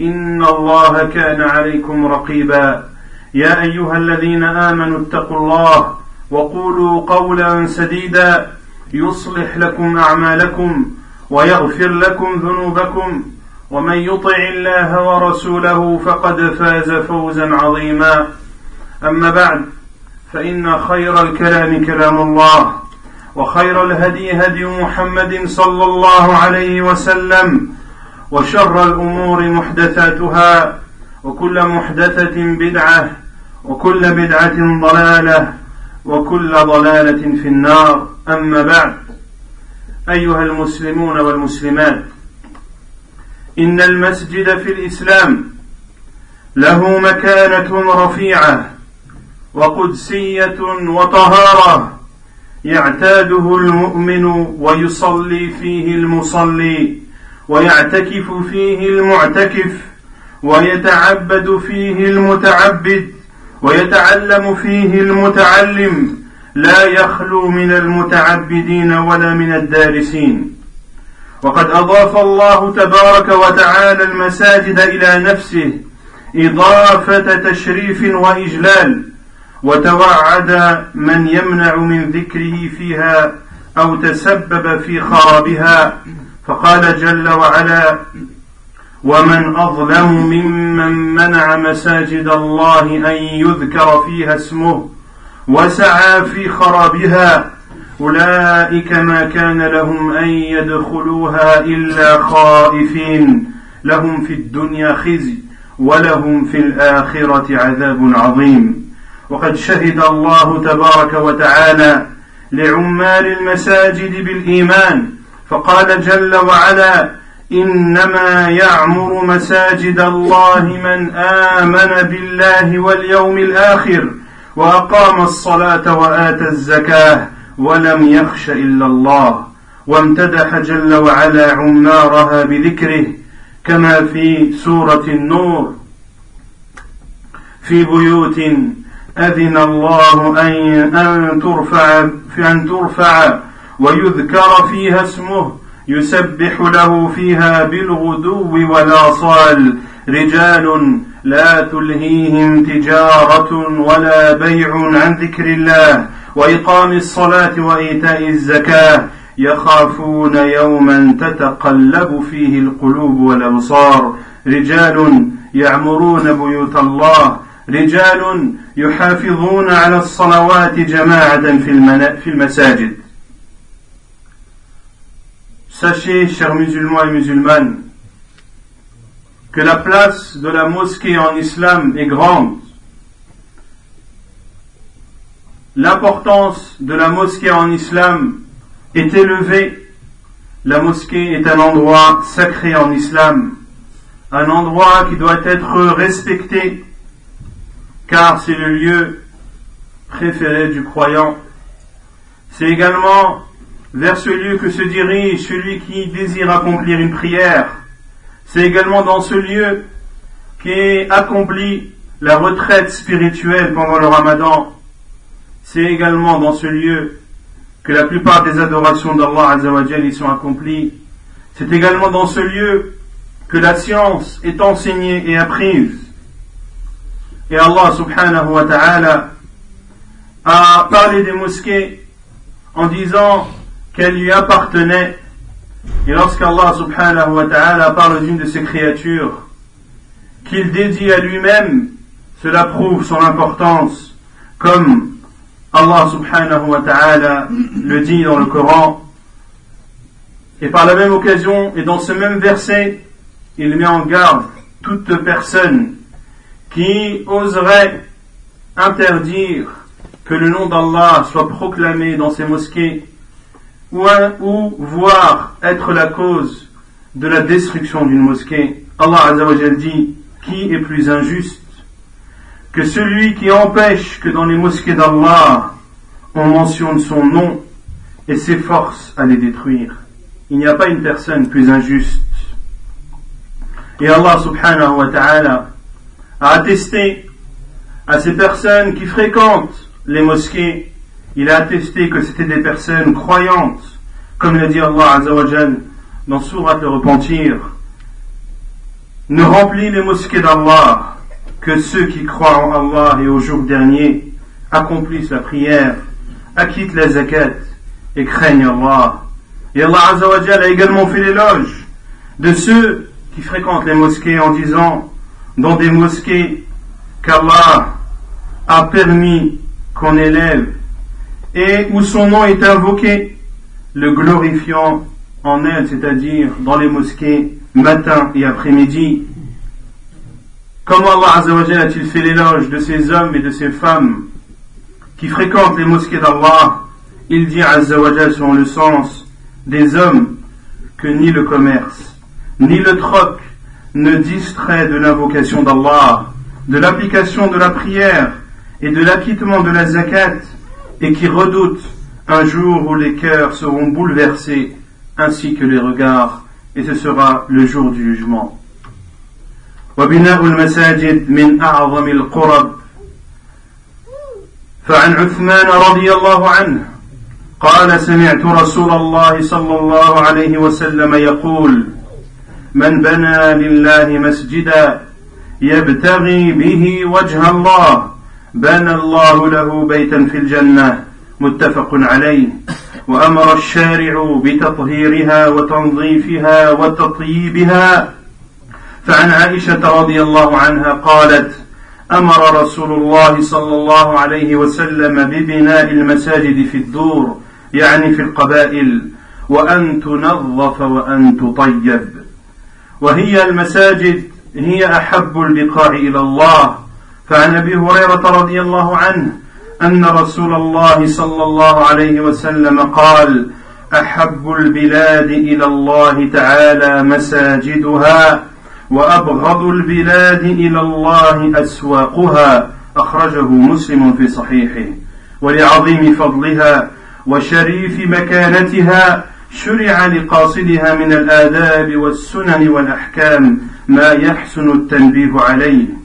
إن الله كان عليكم رقيبا. يا أيها الذين آمنوا اتقوا الله وقولوا قولا سديدا. يصلح لكم أعمالكم ويغفر لكم ذنوبكم. ومن يطع الله ورسوله فقد فاز فوزا عظيما. أما بعد فإن خير الكلام كلام الله وخير الهدي هدي محمد صلى الله عليه وسلم وشر الأمور محدثاتها وكل محدثة بدعة وكل بدعة ضلالة وكل ضلالة في النار. أما بعد أيها المسلمون والمسلمات إن المسجد في الإسلام له مكانة رفيعة وقدسية وطهارة يعتاده المؤمن ويصلي فيه المصلي. ويعتكف فيه المعتكف ويتعبد فيه المتعبد ويتعلم فيه المتعلم. لا يخلو من المتعبدين ولا من الدارسين. وقد أضاف الله تبارك وتعالى المساجد إلى نفسه إضافة تشريف وإجلال. وتوعد من يمنع من ذكره فيها أو تسبب في خرابها. فقال جل وعلا ومن أظلم ممن منع مساجد الله أن يذكر فيها اسمه وسعى في خرابها أولئك ما كان لهم أن يدخلوها إلا خائفين. لهم في الدنيا خزي ولهم في الآخرة عذاب عظيم. وقد شهد الله تبارك وتعالى لعمال المساجد بالإيمان فقال جل وعلا إنما يعمر مساجد الله من آمن بالله واليوم الآخر وأقام الصلاة وآتى الزكاة ولم يخش إلا الله. وامتدح جل وعلا عمارها بذكره كما في سورة النور. في بيوت أذن الله أن أن ترفع في أن ترفع ويذكر فيها اسمه يسبح له فيها بالغدو والآصال. رجال لا تلهيهم تجارة ولا بيع عن ذكر الله وإقام الصلاة وإيتاء الزكاة. يخافون يوما تتقلب فيه القلوب والأبصار. رجال يعمرون بيوت الله. رجال يحافظون على الصلوات جماعة في, في المساجد. Sachez, chers musulmans et musulmanes, que la place de la mosquée en islam est grande. L'importance de la mosquée en islam est élevée. La mosquée est un endroit sacré en islam, un endroit qui doit être respecté car c'est le lieu préféré du croyant. C'est également vers ce lieu que se dirige celui qui désire accomplir une prière. C'est également dans ce lieu qu'est accomplie la retraite spirituelle pendant le ramadan. C'est également dans ce lieu que la plupart des adorations d'Allah y sont accomplies. C'est également dans ce lieu que la science est enseignée et apprise. Et Allah subhanahu wa ta'ala a parlé des mosquées en disant qu'elles lui appartenaient. Et lorsqu'Allah subhanahu wa ta'ala parle d'une de ses créatures qu'il dédie à lui-même, cela prouve son importance comme Allah subhanahu wa ta'ala le dit dans le Coran, et par la même occasion, et dans ce même verset, il met en garde toute personne qui oserait interdire que le nom d'Allah soit proclamé dans ces mosquées ou, ou voir être la cause de la destruction d'une mosquée. Allah Azzawajal dit qui est plus injuste que celui qui empêche que dans les mosquées d'Allah on mentionne son nom et s'efforce à les détruire. Il n'y a pas une personne plus injuste. Et Allah subhanahu wa ta'ala a attesté à ces personnes qui fréquentent les mosquées, il a attesté que c'était des personnes croyantes, comme l'a dit Allah Azzawajal dans Surat le Repentir. Ne remplit les mosquées d'Allah que ceux qui croient en Allah et au jour dernier accomplissent la prière, acquittent la zakat et craignent Allah. Et Allah Azzawajal a également fait l'éloge de ceux qui fréquentent les mosquées en disant dans des mosquées qu'Allah a permis qu'on élève et où son nom est invoqué, le glorifiant en elle, c'est-à-dire dans les mosquées, matin et après-midi. Comment Allah a-t-il fait l'éloge de ces hommes et de ces femmes qui fréquentent les mosquées d'Allah? Il dit Azzawajal selon le sens des hommes que ni le commerce, ni le troc ne distrait de l'invocation d'Allah, de l'application de la prière et de l'acquittement de la zakat et qui redoutent un jour où les cœurs seront bouleversés ainsi que les regards et ce sera le jour du jugement. وبناء المساجد من أعظم القرب فعن عثمان رضي الله عنه قال سمعت رسول الله صلى الله عليه وسلم يقول من بنى لله مسجدا يبتغي به وجه الله بنى الله له بيتا في الجنة متفق عليه. وأمر الشارع بتطهيرها وتنظيفها وتطييبها فعن عائشة رضي الله عنها قالت أمر رسول الله صلى الله عليه وسلم ببناء المساجد في الدور يعني في القبائل. وأن تنظف وأن تطيب. وهي المساجد هي أحب البقاع إلى الله. فعن أبي هريرة رضي الله عنه أن رسول الله صلى الله عليه وسلم قال أحب البلاد إلى الله تعالى مساجدها وأبغض البلاد إلى الله أسواقها أخرجه مسلم في صحيحه. ولعظيم فضلها وشريف مكانتها شرع لقاصدها من الآداب والسنن والأحكام ما يحسن التنبيه عليه.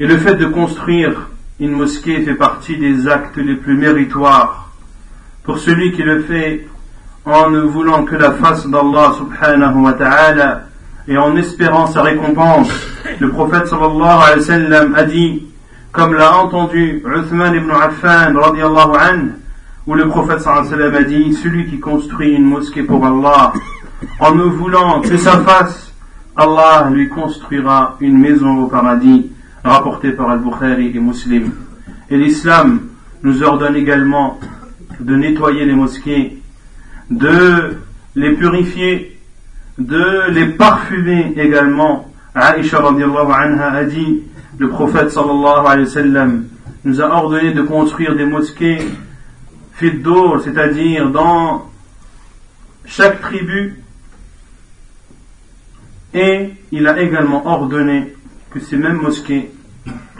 Et le fait de construire une mosquée fait partie des actes les plus méritoires pour celui qui le fait en ne voulant que la face d'Allah subhanahu wa ta'ala et en espérant sa récompense. Le prophète sallallahu alayhi wa a dit, comme l'a entendu Uthman ibn Affan radiallahu anhu, où le prophète sallallahu alayhi wa a dit, celui qui construit une mosquée pour Allah, en ne voulant que sa face, Allah lui construira une maison au paradis rapporté par Al-Bukhari et Muslim. Et l'islam nous ordonne également de nettoyer les mosquées, de les purifier, de les parfumer également. Aisha anha a dit, le prophète sallallahu nous a ordonné de construire des mosquées fiddour, c'est-à-dire dans chaque tribu, et il a également ordonné que ces mêmes mosquées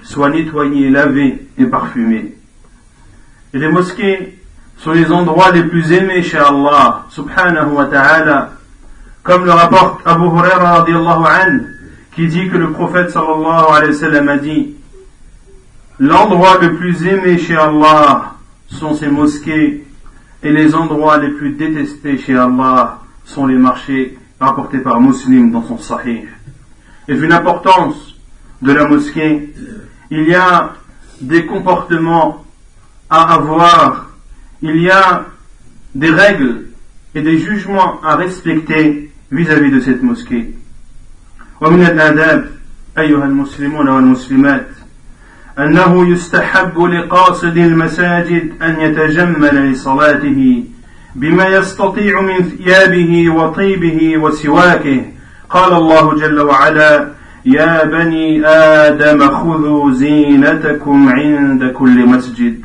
soient nettoyées, lavées et parfumées. Et les mosquées sont les endroits les plus aimés chez Allah, subhanahu wa ta'ala, comme le rapporte Abu Huraira radiallahu anhu, qui dit que le prophète sallallahu alayhi wa sallam a dit, l'endroit le plus aimé chez Allah sont ces mosquées, et les endroits les plus détestés chez Allah sont les marchés rapportés par Muslim dans son sahih. Et vu l'importance de la mosquée, il y a des comportements à avoir, il y a des règles et des jugements à respecter vis-à-vis de cette mosquée. ومن الآداب أيها المسلمون والمسلمات أنه يستحب لقاصد المساجد أن يتجمل لصلاته بما يستطيع من ثيابه وطيبه وسواكه قال الله جل وعلا يا بني آدم خذوا زينتكم عند كل مسجد.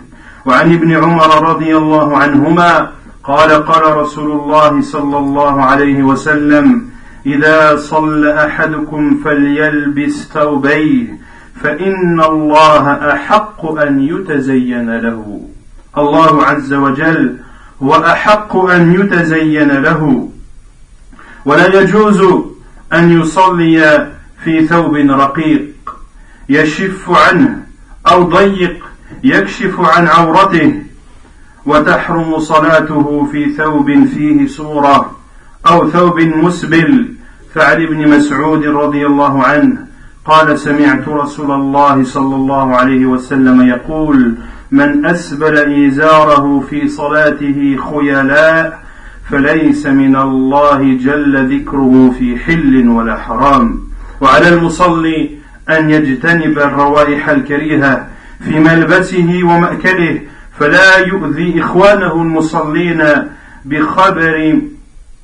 وعن ابن عمر رضي الله عنهما قال قال رسول الله صلى الله عليه وسلم إذا صلى أحدكم فليلبس ثوبيه فإن الله أحق أن يتزين له. الله عز وجل هو أحق أن يتزين له. ولا يجوز أن يصلي في ثوب رقيق يشف عنه أو ضيق يكشف عن عورته. وتحرم صلاته في ثوب فيه صورة أو ثوب مسبل. فعن ابن مسعود رضي الله عنه قال سمعت رسول الله صلى الله عليه وسلم يقول من أسبل إيزاره في صلاته خيلاء فليس من الله جل ذكره في حل ولا حرام. وعلى المصلي أن يجتنب الروائح الكريهة في ملبسه ومأكله فلا يؤذي إخوانه المصلين بخبر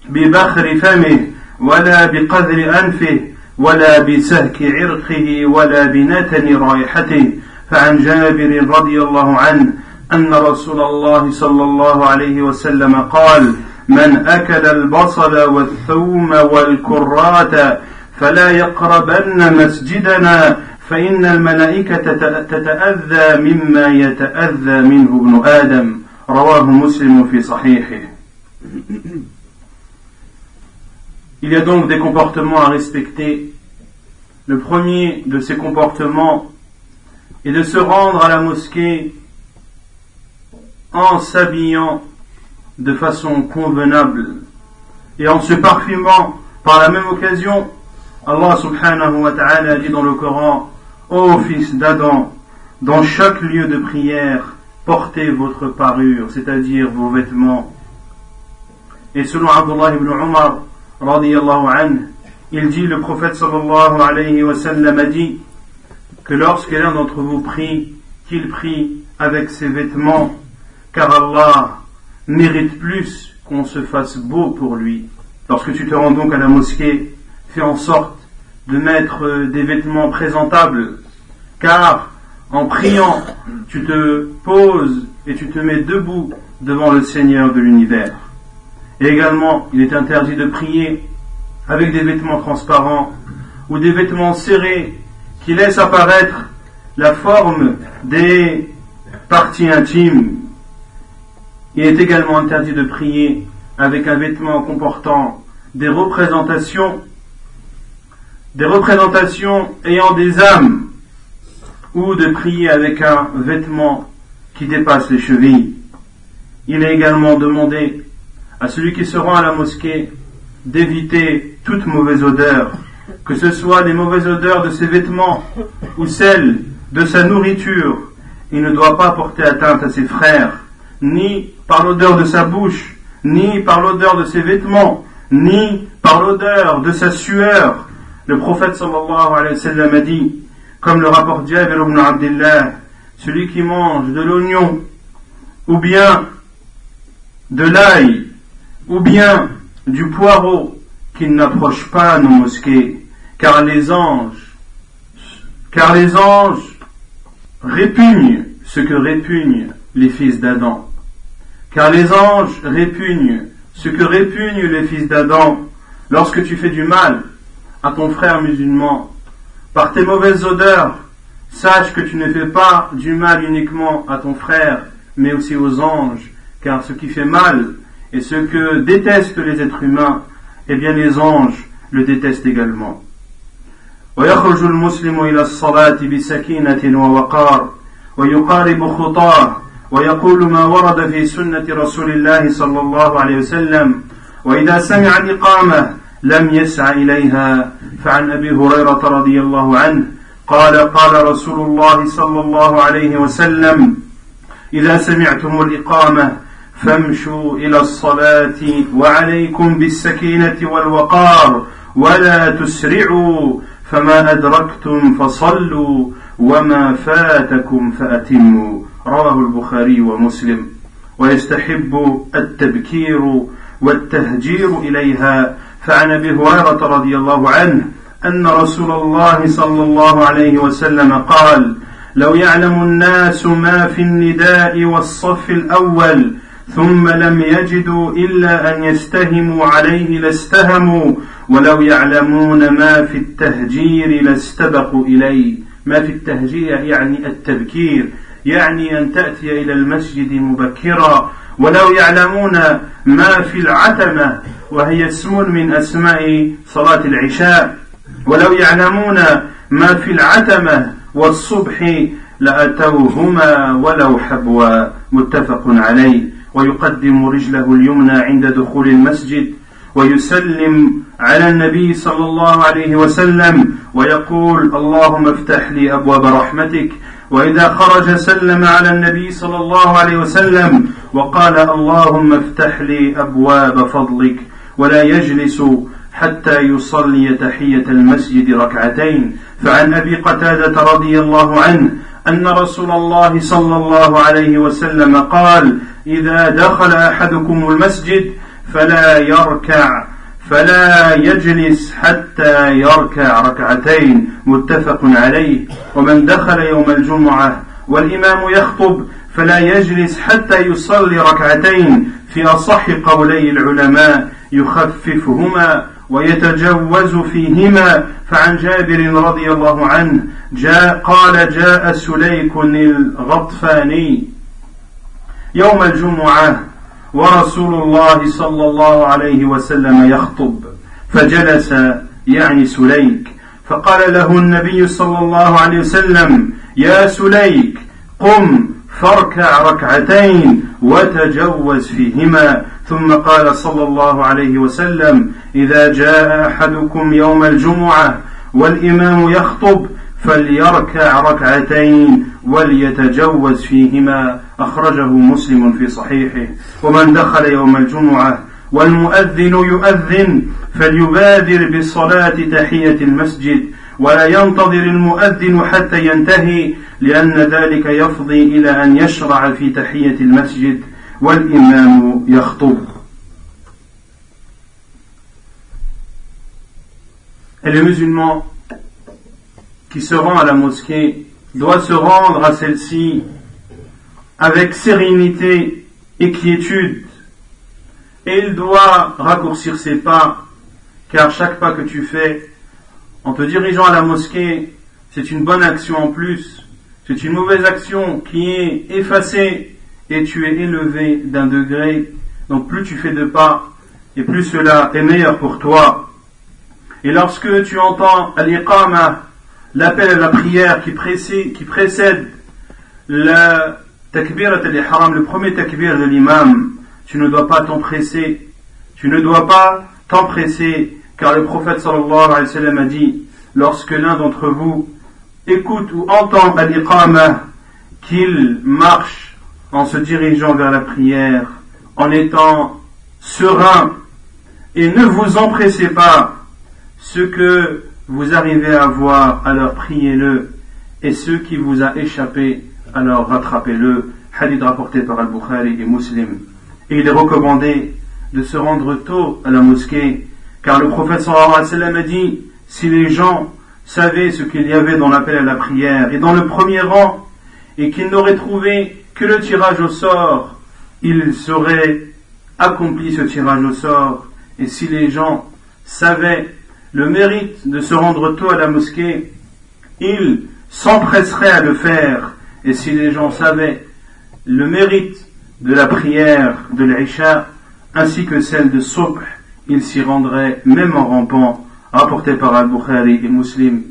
ببخر فمه ولا بقذر أنفه ولا بسهك عرقه ولا بنتن رائحته. فعن جابر رضي الله عنه أن رسول الله صلى الله عليه وسلم قال من أكل البصل والثوم والكرات فلا يقربن مسجدنا فإن الملائكة تتأذى مما يتأذى منه ابن آدم رواه مسلم في صحيحه Il y a donc des comportements à respecter. Le premier de ces comportements est de se rendre à la mosquée en s'habillant de façon convenable et en se parfumant par la même occasion. Allah subhanahu wa ta'ala dit dans le Coran Ô fils d'Adam, dans chaque lieu de prière, portez votre parure, c'est-à-dire vos vêtements. Et selon Abdullah ibn Umar, il dit, le prophète sallallahu alayhi wa sallam a dit que lorsque l'un d'entre vous prie, qu'il prie avec ses vêtements, car Allah mérite plus qu'on se fasse beau pour lui. Lorsque tu te rends donc à la mosquée, fais en sorte de mettre des vêtements présentables, car en priant, tu te poses et tu te mets debout devant le Seigneur de l'univers. Et également, il est interdit de prier avec des vêtements transparents ou des vêtements serrés qui laissent apparaître la forme des parties intimes. Il est également interdit de prier avec un vêtement comportant des représentations, des représentations ayant des âmes, ou de prier avec un vêtement qui dépasse les chevilles. Il est également demandé à celui qui se rend à la mosquée d'éviter toute mauvaise odeur, que ce soit les mauvaises odeurs de ses vêtements ou celles de sa nourriture. Il ne doit pas porter atteinte à ses frères, ni par l'odeur de sa bouche, ni par l'odeur de ses vêtements, ni par l'odeur de sa sueur. Le prophète sallallahu alayhi wa sallam a dit, comme le rapporte Jabir ibn Abdullah, celui qui mange de l'oignon, ou bien de l'ail, ou bien du poireau qu'il n'approche pas nos mosquées, car les anges, car les anges répugnent ce que répugnent les fils d'Adam. Car les anges répugnent ce que répugnent les fils d'Adam lorsque tu fais du mal à ton frère musulman par tes mauvaises odeurs. Sache que tu ne fais pas du mal uniquement à ton frère, mais aussi aux anges, car ce qui fait mal et ce que détestent les êtres humains, eh bien les anges le détestent également. ويخرج المسلم إلى الصلاة بسكينة ووقار ويقارب خطاه ويقول ما ورد في سنة رسول الله صلى الله عليه وسلم وإذا سمع الإقامة لم يسع إليها. فعن أبي هريرة رضي الله عنه قال قال رسول الله صلى الله عليه وسلم إذا سمعتم الإقامة فامشوا إلى الصلاة وعليكم بالسكينة والوقار ولا تسرعوا فما أدركتم فصلوا وما فاتكم فأتموا. رواه البخاري ومسلم. ويستحب التبكير والتهجير إليها فعن أبي هريرة رضي الله عنه أن رسول الله صلى الله عليه وسلم قال لو يعلم الناس ما في النداء والصف الأول ثم لم يجدوا إلا أن يستهموا عليه لاستهموا ولو يعلمون ما في التهجير لاستبقوا إليه. ما في التهجير يعني التبكير يعني أن تأتي إلى المسجد مبكرا ولو يعلمون ما في العتمة وهي اسم من أسماء صلاة العشاء. ولو يعلمون ما في العتمة والصبح لأتوهما ولو حبوا. متفق عليه. ويقدم رجله اليمنى عند دخول المسجد ويسلم على النبي صلى الله عليه وسلم ويقول اللهم افتح لي أبواب رحمتك وإذا خرج سلم على النبي صلى الله عليه وسلم وقال اللهم افتح لي أبواب فضلك ولا يجلس حتى يصلي تحية المسجد ركعتين. فعن أبي قتادة رضي الله عنه أن رسول الله صلى الله عليه وسلم قال إذا دخل أحدكم المسجد فلا يركع فلا يجلس حتى يركع ركعتين متفق عليه. ومن دخل يوم الجمعة والإمام يخطب فلا يجلس حتى يصلي ركعتين. في أصح قولي العلماء يخففهما ويتجوز فيهما. فعن جابر رضي الله عنه جاء قال جاء سليك الغطفاني. يوم الجمعة ورسول الله صلى الله عليه وسلم يخطب فجلس يعني سليك فقال له النبي صلى الله عليه وسلم يا سليك قم فاركع ركعتين وتجوز فيهما. ثم قال صلى الله عليه وسلم إذا جاء أحدكم يوم الجمعة والإمام يخطب فليركع ركعتين وليتجوز فيهما. أخرجه مسلم في صحيحه. ومن دخل يوم الجمعة والمؤذن يؤذن فليبادر بالصلاة تحية المسجد. ولا ينتظر المؤذن حتى ينتهي لأن ذلك يفضي إلى أن يشرع في تحية المسجد. والإمام يخطب. Et les musulmans qui se rend à la mosquée doit se rendre à celle-ci avec sérénité et quiétude. Et il doit raccourcir ses pas, car chaque pas que tu fais en te dirigeant à la mosquée, c'est une bonne action en plus. C'est une mauvaise action qui est effacée et tu es élevé d'un degré. Donc plus tu fais de pas, et plus cela est meilleur pour toi. Et lorsque tu entends al-iqama, l'appel à la prière qui précède, qui le premier takbir de l'imam, tu ne dois pas t'empresser. Tu ne dois pas t'empresser, car le prophète sallallahu alayhi wa a dit, lorsque l'un d'entre vous écoute ou entend al-iqama, qu'il marche en se dirigeant vers la prière, en étant serein, et ne vous empressez pas, ce que vous arrivez à voir, alors priez-le, et ce qui vous a échappé, alors rattrapez-le. Hadith rapporté par Al-Bukhari et Muslim. Et il est recommandé de se rendre tôt à la mosquée, car le prophète sallallahu alayhi wa sallam a dit, si les gens savaient ce qu'il y avait dans l'appel à la prière et dans le premier rang, et qu'ils n'auraient trouvé que le tirage au sort, ils auraient accompli ce tirage au sort. Et si les gens savaient le mérite de se rendre tôt à la mosquée, il s'empresserait à le faire. Et si les gens savaient le mérite de la prière de l'Isha, ainsi que celle de Subh, ils s'y rendraient même en rampant, rapporté par Al-Bukhari et Muslim.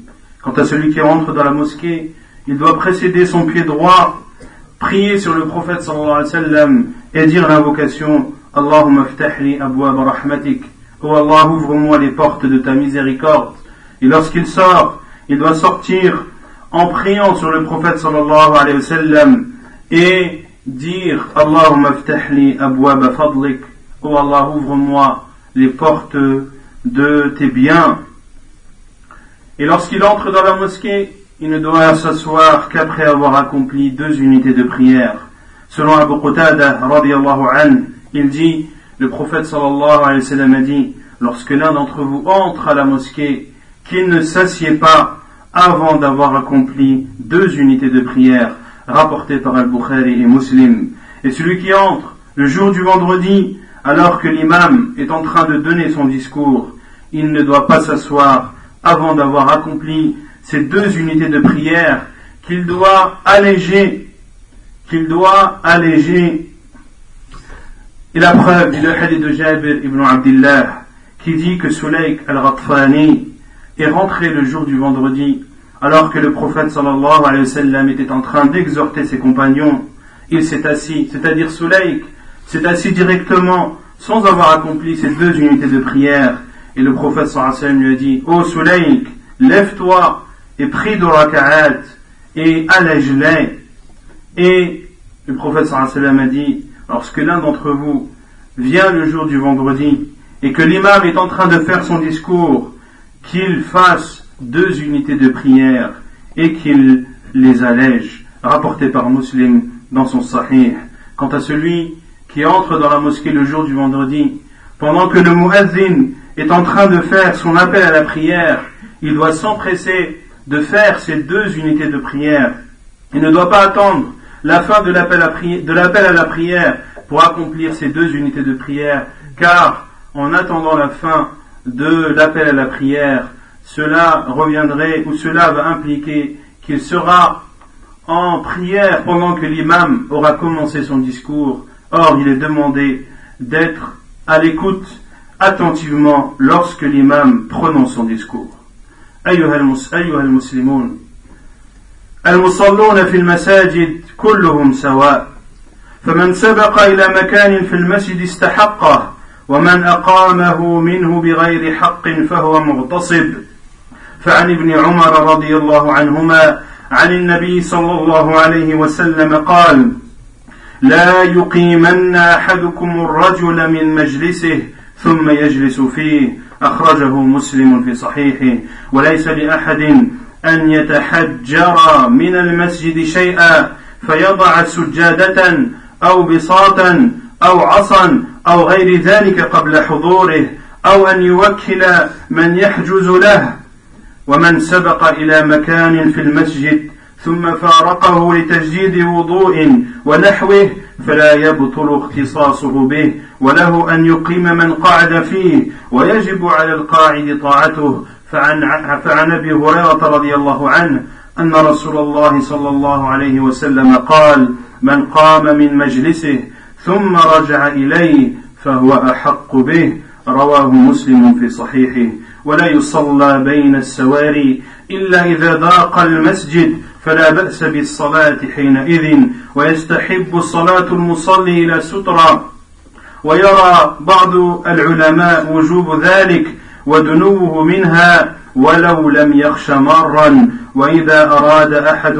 Quant à celui qui rentre dans la mosquée, il doit précéder son pied droit, prier sur le prophète sallallahu alayhi wa sallam et dire l'invocation Allahumma ftahli rahmatik Oh Allah, ouvre-moi les portes de ta miséricorde. Et lorsqu'il sort, il doit sortir en priant sur le prophète sallallahu alayhi wa sallam et dire Allahumma ftahli abwaba fadlik. Oh Allah, ouvre-moi les portes de tes biens. Et lorsqu'il entre dans la mosquée, il ne doit s'asseoir qu'après avoir accompli deux unités de prière. Selon Abu Qatada, il dit, le prophète sallallahu alayhi wa sallam a dit, lorsque l'un d'entre vous entre à la mosquée, qu'il ne s'assied pas avant d'avoir accompli deux unités de prière, rapportées par Al-Bukhari et Muslim. Et celui qui entre le jour du vendredi, alors que l'imam est en train de donner son discours, il ne doit pas s'asseoir avant d'avoir accompli ces deux unités de prière qu'il doit alléger, qu'il doit alléger. Et la preuve du hadith de Jabir ibn Abdullah qui dit que Sulayk al-Ghatfani est rentré le jour du vendredi alors que le prophète sallallahu alayhi wa sallam était en train d'exhorter ses compagnons. Il s'est assis, c'est-à-dire Sulayk s'est assis directement sans avoir accompli ces deux unités de prière. Et le prophète sallallahu alayhi wa sallam lui a dit, Ô oh lève-toi et prie de raka'at et allège-les. Et le prophète sallallahu alayhi wa sallam a dit, lorsque l'un d'entre vous vient le jour du vendredi et que l'imam est en train de faire son discours, qu'il fasse deux unités de prière et qu'il les allège, rapporté par Muslim dans son Sahih. Quant à celui qui entre dans la mosquée le jour du vendredi, pendant que le muazzin est en train de faire son appel à la prière, il doit s'empresser de faire ces deux unités de prière. Il ne doit pas attendre la fin de l'appel à, à, la prière pour accomplir ces deux unités de prière, car en attendant la fin de l'appel à la prière, cela reviendrait ou cela va impliquer qu'il sera en prière pendant que l'imam aura commencé son discours. Or, il est demandé d'être à l'écoute attentivement lorsque l'imam prononce son discours. أيها المسلمون المصلون في المساجد كلهم سواء. فمن سبق إلى مكان في المسجد استحقه ومن أقامه منه بغير حق فهو مغتصب. فعن ابن عمر رضي الله عنهما عن النبي صلى الله عليه وسلم قال لا يقيمن أحدكم الرجل من مجلسه ثم يجلس فيه. أخرجه مسلم في صحيحه. وليس لأحد أن يتحجر من المسجد شيئا فيضع سجادة أو بساطا أو عصا أو غير ذلك قبل حضوره أو أن يوكل من يحجز له ومن سبق إلى مكان في المسجد ثم فارقه لتجديد وضوء ونحوه فلا يبطل اختصاصه به وله أن يقيم من قعد فيه ويجب على القاعد طاعته فعن, فعن أبي هريرة رضي الله عنه أن رسول الله صلى الله عليه وسلم قال من قام من مجلسه ثم رجع إليه فهو أحق به. رواه مسلم في صحيحه. ولا يصلى بين السواري إلا إذا ضاق المسجد فلا بأس بالصلاة حينئذ ويستحب صلاة المصلي إلى سترة. ويرى بعض العلماء وجوب ذلك ودنوه منها ولو لم يخش مرا وإذا أراد أحد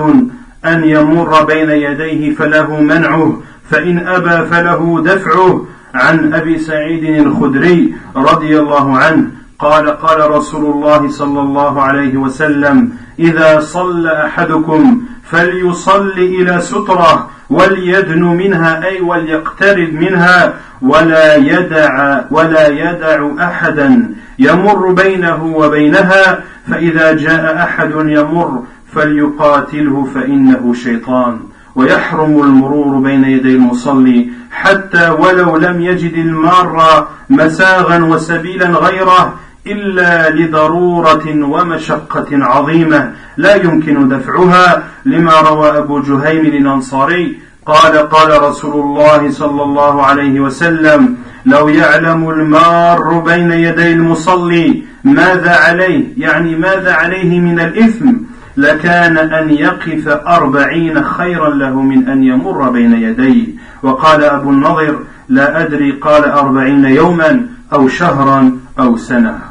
أن يمر بين يديه فله منعه فإن أبى فله دفعه. عن أبي سعيد الخدري رضي الله عنه قال قال رسول الله صلى الله عليه وسلم إذا صلى أحدكم فليصل إلى سترة وليدن منها أي وليقترب منها ولا يدع ولا يدع أحدا يمر بينه وبينها فإذا جاء أحد يمر فليقاتله فإنه شيطان ويحرم المرور بين يدي المصلي حتى ولو لم يجد المار مساغا وسبيلا غيره إلا لضرورة ومشقة عظيمة لا يمكن دفعها لما روى أبو جهيم الأنصاري قال قال رسول الله صلى الله عليه وسلم لو يعلم المار بين يدي المصلي ماذا عليه يعني ماذا عليه من الإثم لكان أن يقف أربعين خيرا له من أن يمر بين يديه وقال أبو النضر لا أدري قال أربعين يوما أو شهرا أو سنة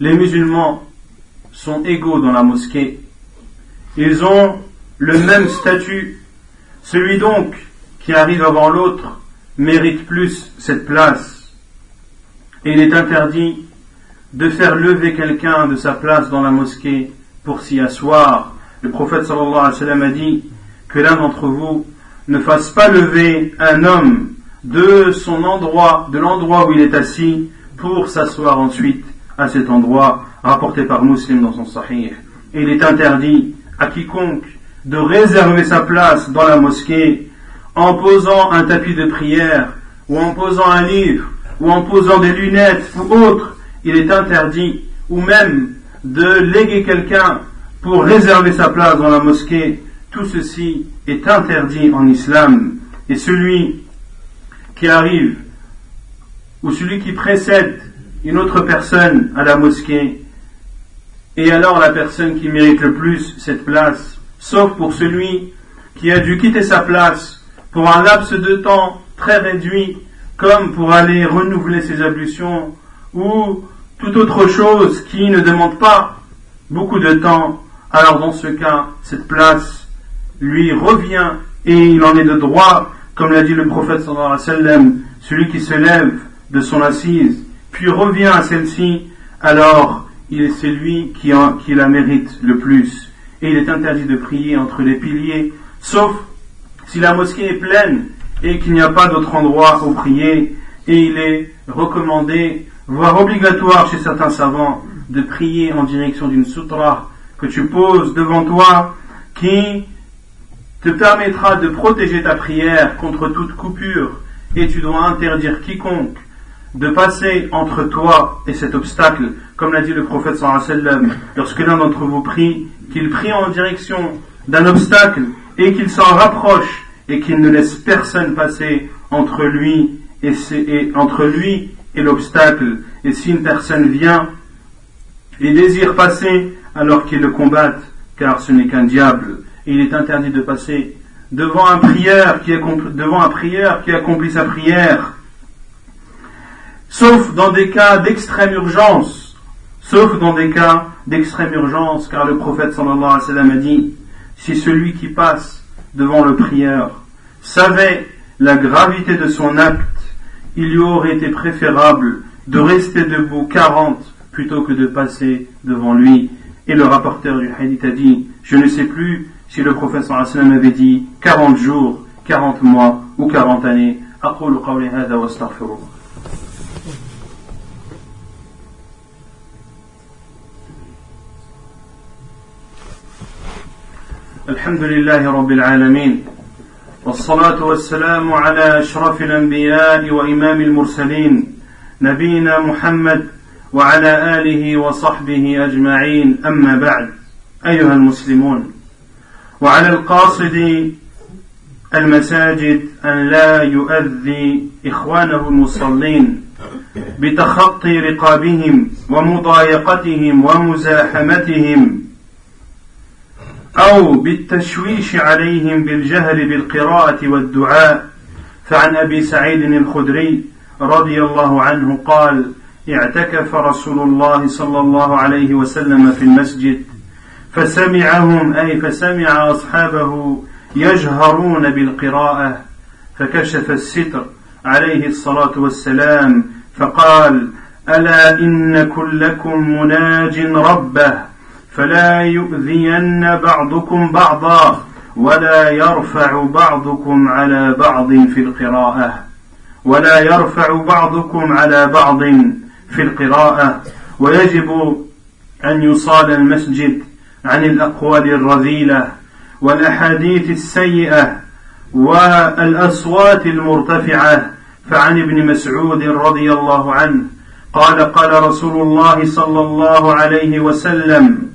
les musulmans sont égaux dans la mosquée. Ils ont le même statut. Celui donc qui arrive avant l'autre mérite plus cette place. Et il est interdit de faire lever quelqu'un de sa place dans la mosquée pour s'y asseoir. Le prophète sallallahu alayhi wa sallam a dit que l'un d'entre vous ne fasse pas lever un homme de son endroit, de l'endroit où il est assis, pour s'asseoir ensuite à cet endroit, rapporté par Muslim dans son Sahih. Et il est interdit à quiconque de réserver sa place dans la mosquée en posant un tapis de prière, ou en posant un livre, ou en posant des lunettes, ou autre. Il est interdit, ou même de léguer quelqu'un pour réserver sa place dans la mosquée. Tout ceci est interdit en islam. Et celui qui arrive, ou celui qui précède une autre personne à la mosquée, et alors la personne qui mérite le plus cette place, sauf pour celui qui a dû quitter sa place pour un laps de temps très réduit, comme pour aller renouveler ses ablutions, ou toute autre chose qui ne demande pas beaucoup de temps, alors dans ce cas, cette place lui revient et il en est de droit, comme l'a dit le prophète sallallahu alayhi wa sallam, celui qui se lève de son assise, puis revient à celle-ci, alors il est celui qui, qui la mérite le plus. Et il est interdit de prier entre les piliers, sauf si la mosquée est pleine et qu'il n'y a pas d'autre endroit où prier, et il est recommandé, voire obligatoire chez certains savants, de prier en direction d'une sutra que tu poses devant toi, qui te permettra de protéger ta prière contre toute coupure, et tu dois interdire quiconque de passer entre toi et cet obstacle, comme l'a dit le prophète sallam, lorsque l'un d'entre vous prie, qu'il prie en direction d'un obstacle et qu'il s'en rapproche et qu'il ne laisse personne passer entre lui et, l'obstacle. Et si une personne vient et désire passer, alors qu'il le combatte, car ce n'est qu'un diable. Et il est interdit de passer devant un prieur devant un prieur qui accomplit sa prière sauf dans des cas d'extrême urgence, sauf dans des cas d'extrême urgence, car le prophète sallallahu alayhi wa sallam a dit, si celui qui passe devant le prieur savait la gravité de son acte, il lui aurait été préférable de rester debout 40 plutôt que de passer devant lui. Et le rapporteur du hadith a dit, je ne sais plus si le prophète sallallahu alayhi wa sallam avait dit 40 jours, 40 mois ou 40 années. الحمد لله رب العالمين والصلاة والسلام على أشرف الأنبياء وإمام المرسلين نبينا محمد وعلى آله وصحبه أجمعين. أما بعد أيها المسلمون وعلى القاصد المساجد أن لا يؤذي إخوانه المصلين بتخطي رقابهم ومضايقتهم ومزاحمتهم أو بالتشويش عليهم بالجهل بالقراءة والدعاء. فعن أبي سعيد الخدري رضي الله عنه قال اعتكف رسول الله صلى الله عليه وسلم في المسجد فسمعهم أي فسمع أصحابه يجهرون بالقراءة فكشف الستر عليه الصلاة والسلام فقال ألا إن كلكم مناج ربه؟ فلا يؤذين بعضكم بعضا ولا يرفع بعضكم على بعض في القراءة ولا يرفع بعضكم على بعض في القراءة ويجب أن يصال المسجد عن الأقوال الرذيلة والأحاديث السيئة والأصوات المرتفعة فعن ابن مسعود رضي الله عنه قال قال رسول الله صلى الله عليه وسلم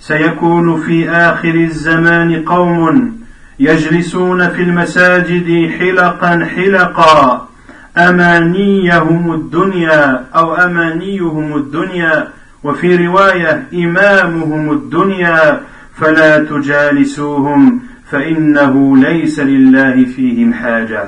سيكون في آخر الزمان قوم يجلسون في المساجد حلقا حلقا. أمانيهم الدنيا أو أمانيهم الدنيا وفي رواية إمامهم الدنيا فلا تجالسوهم فإنه ليس لله فيهم حاجة.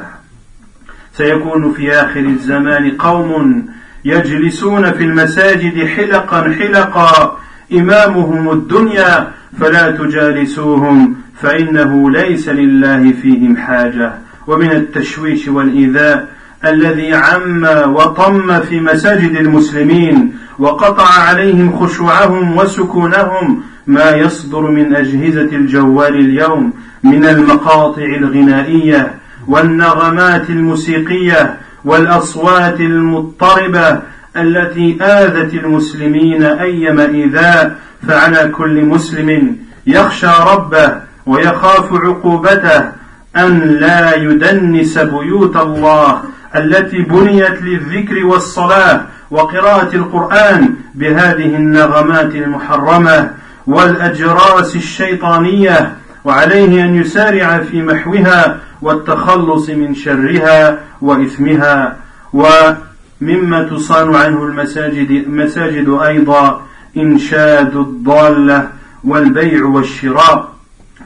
سيكون في آخر الزمان قوم يجلسون في المساجد حلقا حلقا إمامهم الدنيا فلا تجالسوهم فإنه ليس لله فيهم حاجة. ومن التشويش والإيذاء الذي عم وطم في مساجد المسلمين وقطع عليهم خشوعهم وسكونهم ما يصدر من أجهزة الجوال اليوم من المقاطع الغنائية والنغمات الموسيقية والأصوات المضطربة التي آذت المسلمين أيما إيذاء فعلى كل مسلم يخشى ربه ويخاف عقوبته أن لا يدنس بيوت الله التي بنيت للذكر والصلاة وقراءة القرآن بهذه النغمات المحرمة والأجراس الشيطانية وعليه أن يسارع في محوها والتخلص من شرها وإثمها. ومما تصان عنه المساجد المساجد أيضا إنشاد الضالة والبيع والشراء.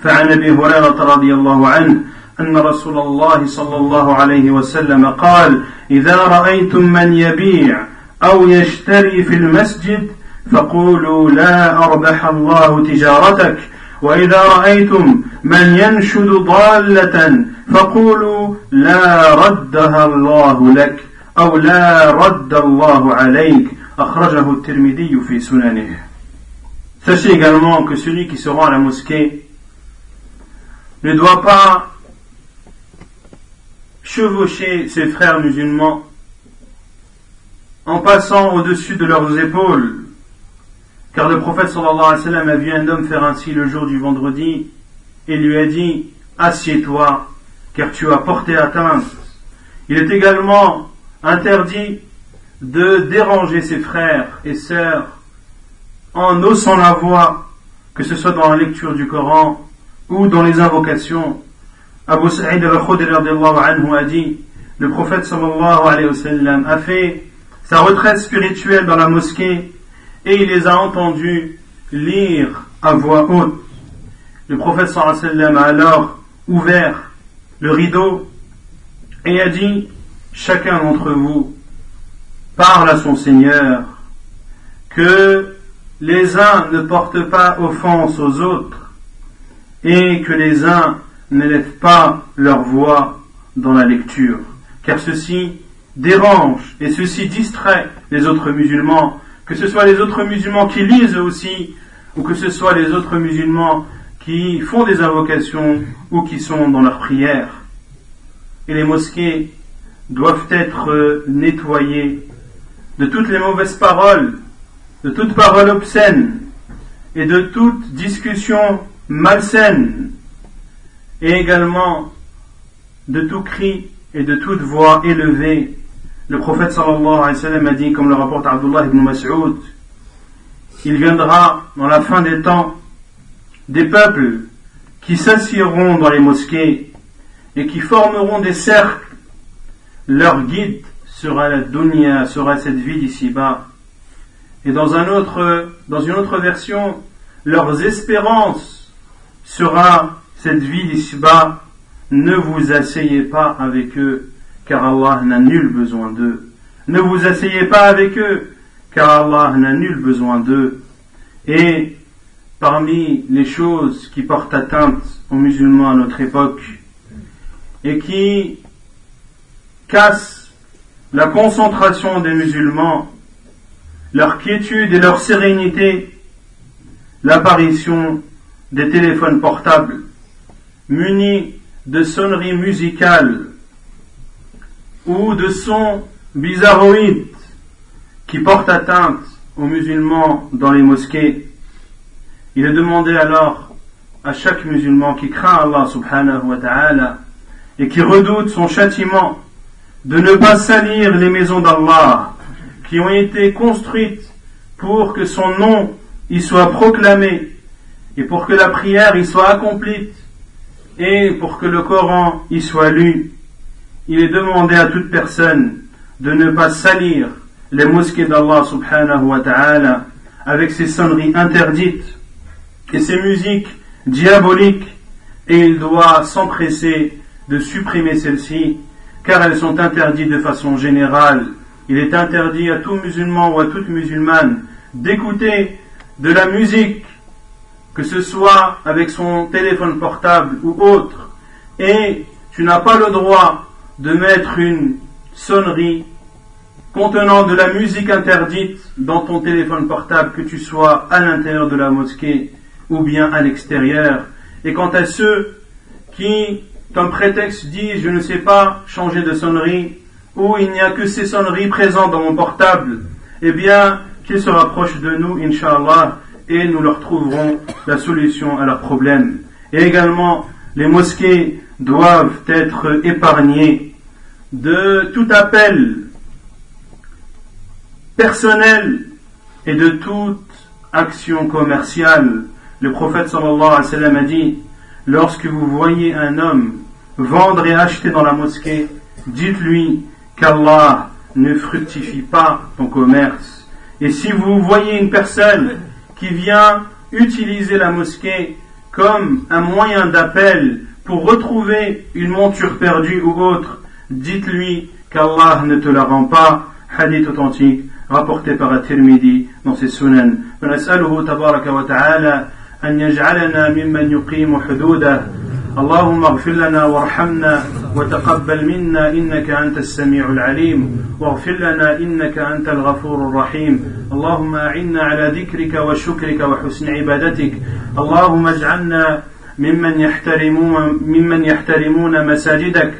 فعن أبي هريرة رضي الله عنه أن رسول الله صلى الله عليه وسلم قال إذا رأيتم من يبيع أو يشتري في المسجد فقولوا لا أربح الله تجارتك. وإذا رأيتم من ينشد ضالة فقولوا لا ردها الله لك. او لا رد الله عليك اخرجه الترمذي في سننه Sachez également que celui qui se rend à la mosquée ne doit pas chevaucher ses frères musulmans en passant au-dessus de leurs épaules. Car le prophète sallallahu alayhi wa sallam a vu un homme faire ainsi le jour du vendredi et lui a dit Assieds-toi, car tu as porté atteinte. Il est également interdit de déranger ses frères et sœurs en haussant la voix, que ce soit dans la lecture du Coran ou dans les invocations. Abu Sa'id al-Khudri a dit, le prophète sallallahu alayhi wa sallam a fait sa retraite spirituelle dans la mosquée et il les a entendus lire à voix haute. Le prophète sallallahu alayhi wa sallam a alors ouvert le rideau et a dit, chacun d'entre vous parle à son Seigneur, que les uns ne portent pas offense aux autres et que les uns n'élèvent pas leur voix dans la lecture, car ceci dérange et ceci distrait les autres musulmans, que ce soit les autres musulmans qui lisent aussi, ou que ce soit les autres musulmans qui font des invocations ou qui sont dans leur prière. Et les mosquées doivent être nettoyées de toutes les mauvaises paroles, de toute parole obscène et de toute discussion malsaine et également de tout cri et de toute voix élevée. Le prophète sallallahu a dit, comme le rapporte Abdullah ibn Mas'ud, il viendra dans la fin des temps des peuples qui s'assieront dans les mosquées et qui formeront des cercles. Leur guide sera la dunya, sera cette vie d'ici-bas. Et dans, un autre, dans une autre version, leurs espérances sera cette vie d'ici-bas. Ne vous asseyez pas avec eux, car Allah n'a nul besoin d'eux. Ne vous asseyez pas avec eux, car Allah n'a nul besoin d'eux. Et parmi les choses qui portent atteinte aux musulmans à notre époque et qui cassent la concentration des musulmans, leur quiétude et leur sérénité, l'apparition des téléphones portables munis de sonneries musicales ou de sons bizarroïdes qui portent atteinte aux musulmans dans les mosquées. Il est demandé alors à chaque musulman qui craint Allah subhanahu wa ta'ala et qui redoute son châtiment de ne pas salir les maisons d'Allah qui ont été construites pour que son nom y soit proclamé et pour que la prière y soit accomplie et pour que le Coran y soit lu. Il est demandé à toute personne de ne pas salir les mosquées d'Allah subhanahu wa ta'ala avec ses sonneries interdites et ses musiques diaboliques et il doit s'empresser de supprimer celles-ci car elles sont interdites de façon générale. Il est interdit à tout musulman ou à toute musulmane d'écouter de la musique, que ce soit avec son téléphone portable ou autre, et tu n'as pas le droit de mettre une sonnerie contenant de la musique interdite dans ton téléphone portable, que tu sois à l'intérieur de la mosquée ou bien à l'extérieur. Et quant à ceux qui, comme prétexte, disent je ne sais pas changer de sonnerie, ou il n'y a que ces sonneries présentes dans mon portable, eh bien, qu'ils se rapprochent de nous, inshallah, et nous leur trouverons la solution à leurs problèmes. Et également, les mosquées doivent être épargnées de tout appel personnel et de toute action commerciale. Le prophète sallallahu alayhi wa sallam a dit, lorsque vous voyez un homme vendre et acheter dans la mosquée, dites-lui qu'Allah ne fructifie pas ton commerce. Et si vous voyez une personne qui vient utiliser la mosquée comme un moyen d'appel pour retrouver une monture perdue ou autre, dites-lui qu'Allah ne te la rend pas. Hadith authentique rapporté par At-Tirmidhi dans ses sunan. فنسأله تبارك وتعالى أن يجعلنا ممن يقيم حدوده اللهم اغفر لنا وارحمنا وتقبل منا إنك أنت السميع العليم. واغفر لنا إنك أنت الغفور الرحيم. اللهم أعنا على ذكرك وشكرك وحسن عبادتك. اللهم اجعلنا ممن يحترمون ممن يحترمون مساجدك.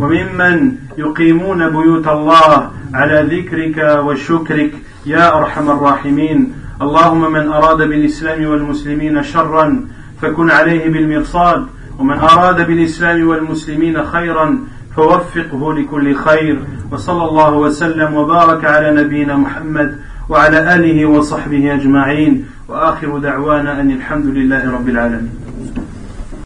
وممن يقيمون بيوت الله على ذكرك وشكرك. يا أرحم الراحمين. اللهم من أراد بالإسلام والمسلمين شرا فكن عليه بالمرصاد. ومن أراد بالإسلام والمسلمين خيرا فوفقه لكل خير. وصلى الله وسلم وبارك على نبينا محمد وعلى آله وصحبه أجمعين. وآخر دعوانا أن الحمد لله رب العالمين.